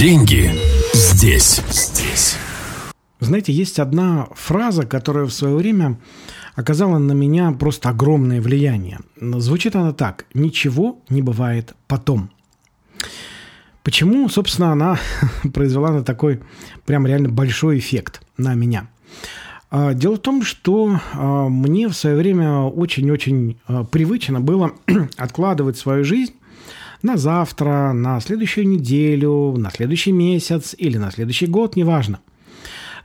Деньги здесь. Здесь. Знаете, есть одна фраза, которая в свое время оказала на меня просто огромное влияние. Звучит она так. Ничего не бывает потом. Почему, собственно, она произвела на такой прям реально большой эффект на меня? А, дело в том, что а, мне в свое время очень-очень а, привычно было откладывать свою жизнь на завтра, на следующую неделю, на следующий месяц или на следующий год, неважно.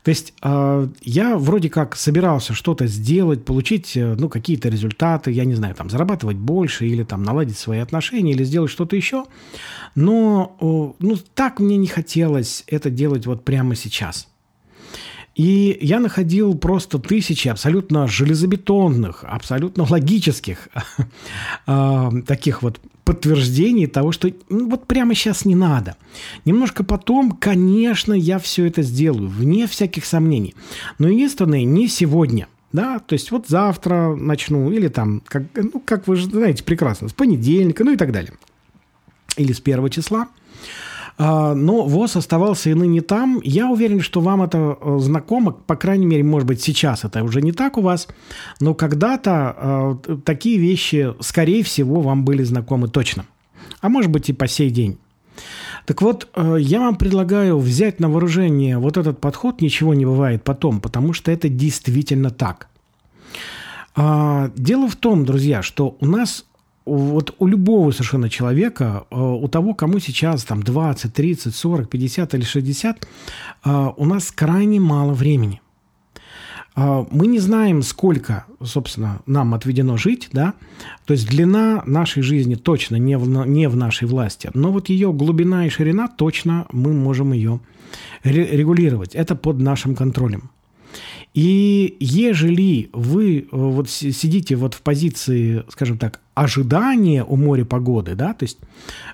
То есть э, я вроде как собирался что-то сделать, получить э, ну, какие-то результаты, я не знаю, там, зарабатывать больше или там наладить свои отношения или сделать что-то еще. Но э, ну, так мне не хотелось это делать вот прямо сейчас. И я находил просто тысячи абсолютно железобетонных, абсолютно логических э, таких вот подтверждений того, что ну, вот прямо сейчас не надо. Немножко потом, конечно, я все это сделаю, вне всяких сомнений. Но единственное, не сегодня. Да, то есть вот завтра начну, или там, как, ну, как вы же знаете прекрасно, с понедельника, ну и так далее. Или с первого числа. А, но ВОЗ оставался и ныне там. Я уверен, что вам это э, знакомо, по крайней мере, может быть, сейчас это уже не так у вас, но когда-то э, такие вещи, скорее всего, вам были знакомы точно. А может быть и по сей день. Так вот, э, я вам предлагаю взять на вооружение вот этот подход «ничего не бывает потом», потому что это действительно так. А, дело в том, друзья, что у нас вот у любого совершенно человека, э, у того, кому сейчас там 20, 30, 40, 50 или 60, э, у нас крайне мало времени. Э, мы не знаем, сколько, собственно, нам отведено жить, да, то есть длина нашей жизни точно не в, не в нашей власти, но вот ее глубина и ширина точно мы можем ее регулировать. Это под нашим контролем. И ежели вы э, вот сидите вот в позиции, скажем так, ожидания у моря погоды, да, то есть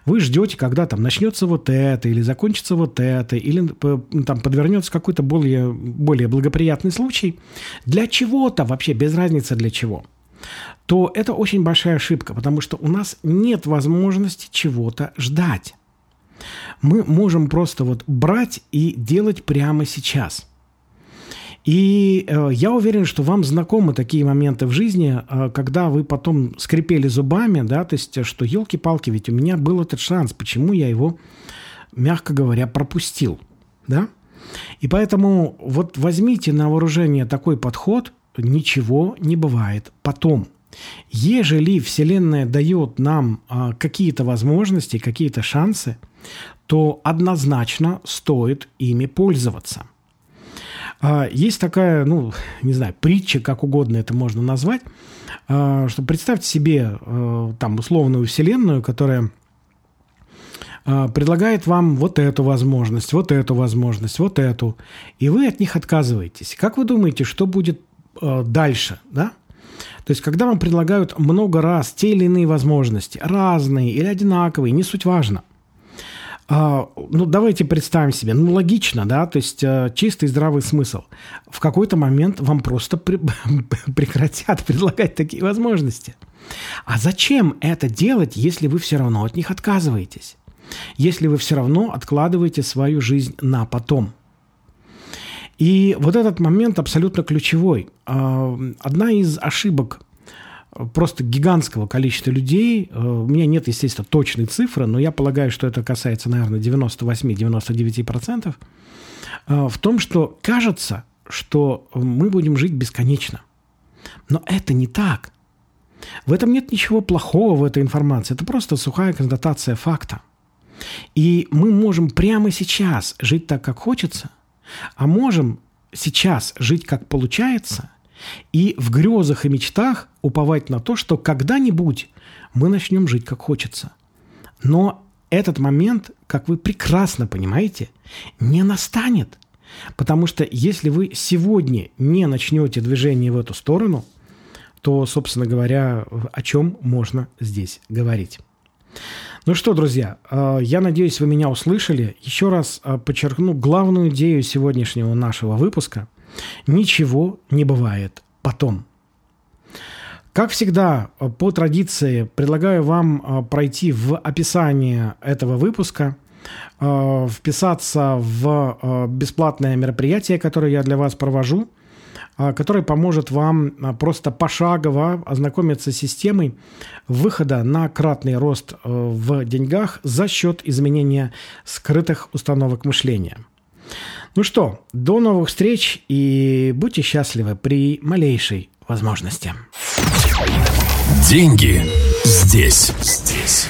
вы ждете, когда там начнется вот это, или закончится вот это, или там подвернется какой-то более, более благоприятный случай, для чего-то вообще, без разницы для чего, то это очень большая ошибка, потому что у нас нет возможности чего-то ждать. Мы можем просто вот брать и делать прямо сейчас – и э, я уверен, что вам знакомы такие моменты в жизни, э, когда вы потом скрипели зубами, да, то есть, что елки-палки, ведь у меня был этот шанс, почему я его, мягко говоря, пропустил, да? И поэтому вот возьмите на вооружение такой подход, ничего не бывает потом. Ежели Вселенная дает нам какие-то возможности, какие-то шансы, то однозначно стоит ими пользоваться. А, есть такая, ну, не знаю, притча, как угодно это можно назвать, а, что представьте себе а, там условную вселенную, которая предлагает вам вот эту возможность, вот эту возможность, вот эту, и вы от них отказываетесь. Как вы думаете, что будет дальше, да? То есть, когда вам предлагают много раз те или иные возможности, разные или одинаковые, не суть важно, а, ну, давайте представим себе, ну, логично, да, то есть э, чистый здравый смысл. В какой-то момент вам просто при, прекратят предлагать такие возможности. А зачем это делать, если вы все равно от них отказываетесь? Если вы все равно откладываете свою жизнь на потом? И вот этот момент абсолютно ключевой. А, одна из ошибок просто гигантского количества людей. Э, у меня нет, естественно, точной цифры, но я полагаю, что это касается, наверное, 98-99%, э, в том, что кажется, что мы будем жить бесконечно. Но это не так. В этом нет ничего плохого в этой информации. Это просто сухая констатация факта. И мы можем прямо сейчас жить так, как хочется, а можем сейчас жить, как получается – и в грезах и мечтах уповать на то, что когда-нибудь мы начнем жить как хочется. Но этот момент, как вы прекрасно понимаете, не настанет. Потому что если вы сегодня не начнете движение в эту сторону, то, собственно говоря, о чем можно здесь говорить. Ну что, друзья, э, я надеюсь, вы меня услышали. Еще раз э, подчеркну главную идею сегодняшнего нашего выпуска – Ничего не бывает потом. Как всегда, по традиции, предлагаю вам а, пройти в описание этого выпуска э, вписаться в э, бесплатное мероприятие, которое я для вас провожу, э, которое поможет вам э, просто пошагово ознакомиться с системой выхода на кратный рост э, в деньгах за счет изменения скрытых установок мышления. Ну что, до новых встреч и будьте счастливы при малейшей возможности. Деньги здесь. Здесь.